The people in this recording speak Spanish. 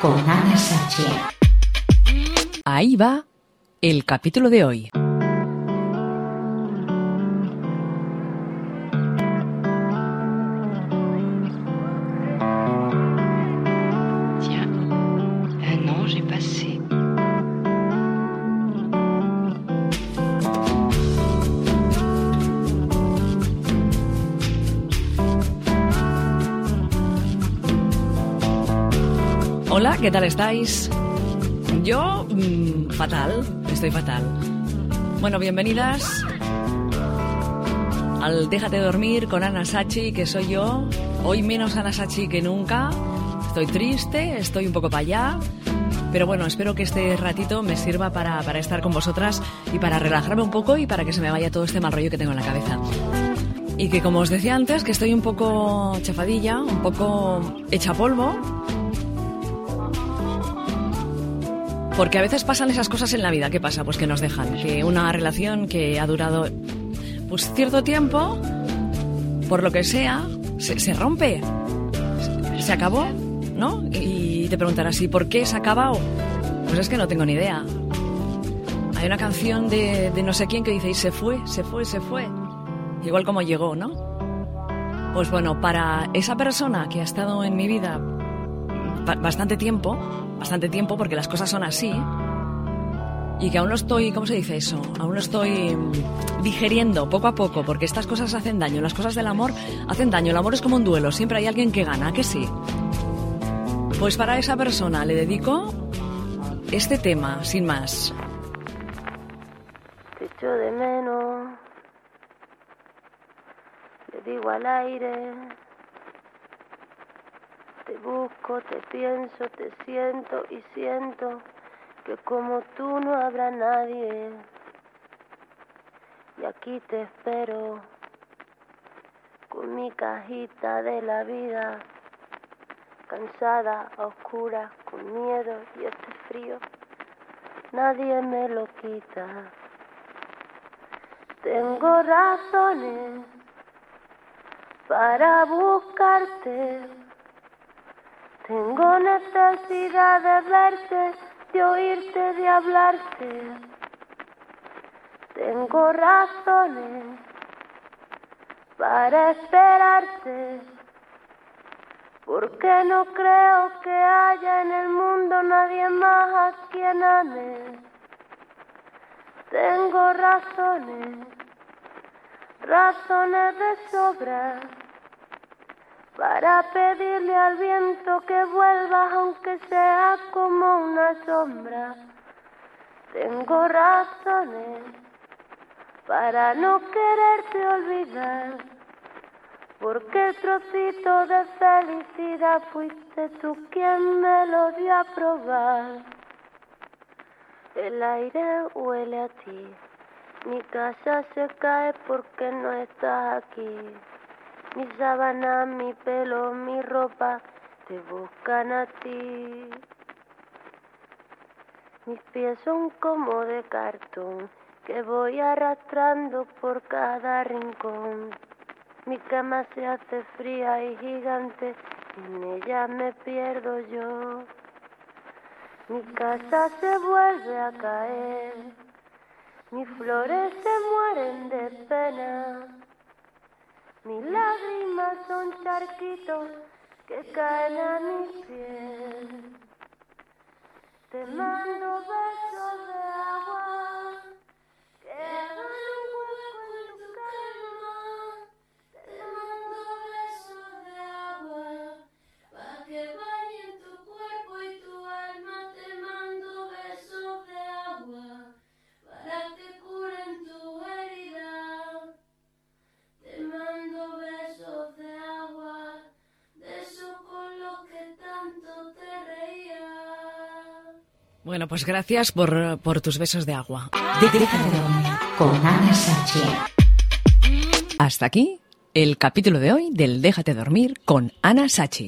Con Ana Sachi. Ahí va el capítulo de hoy. Tiens, un an j'ai passé. Hola, ¿qué tal estáis? Yo, mm, fatal, estoy fatal. Bueno, bienvenidas al Déjate dormir con Ana Sachi, que soy yo. Hoy menos Ana Sachi que nunca. Estoy triste, estoy un poco para allá. Pero bueno, espero que este ratito me sirva para, para estar con vosotras y para relajarme un poco y para que se me vaya todo este mal rollo que tengo en la cabeza. Y que como os decía antes, que estoy un poco chafadilla, un poco hecha polvo, Porque a veces pasan esas cosas en la vida. ¿Qué pasa? Pues que nos dejan. Que una relación que ha durado pues cierto tiempo, por lo que sea, se, rompe. Se, acabó, ¿no? Y te preguntarás, ¿y por qué se ha acabado? Pues es que no tengo ni idea. Hay una canción de, de no sé quién que dice, y se fue, se fue, se fue. Igual como llegó, ¿no? Pues bueno, para esa persona que ha estado en mi vida bastante tiempo, bastante tiempo porque las cosas son así, y que aún no estoy, ¿cómo se dice eso? Aún no estoy mm, digeriendo poco a poco, porque estas cosas hacen daño, las cosas del amor hacen daño, el amor es como un duelo, siempre hay alguien que gana, ¿a que sí? Pues para esa persona le dedico este tema, sin más. Te echo de menos, le digo al aire. Te busco, te pienso, te siento y siento que como tú no habrá nadie. Y aquí te espero con mi cajita de la vida, cansada, a oscuras, con miedo y este frío. Nadie me lo quita. Tengo razones para buscarte. Tengo necesidad de verte, de oírte, de hablarte. Tengo razones para esperarte. Porque no creo que haya en el mundo nadie más a quien ame. Tengo razones, razones de sobra, para pedirle al viento que vuelvas aunque sea como una sombra. Tengo razones para no quererte olvidar, porque el trocito de felicidad fuiste tú quien me lo dio a probar. El aire huele a ti, mi casa se cae porque no estás aquí. Mi sábana, mi pelo, mi ropa te buscan a ti. Mis pies son como de cartón que voy arrastrando por cada rincón. Mi cama se hace fría y gigante en ella me pierdo yo. Mi casa se vuelve a caer, mis flores se mueren de pena, mis lágrimas son charquitos que caen a mis pies. Te mando besos Bueno, pues gracias por, por tus besos de agua. Déjate dormir con Ana Sachi. Hasta aquí el capítulo de hoy del Déjate dormir con Ana Sachi.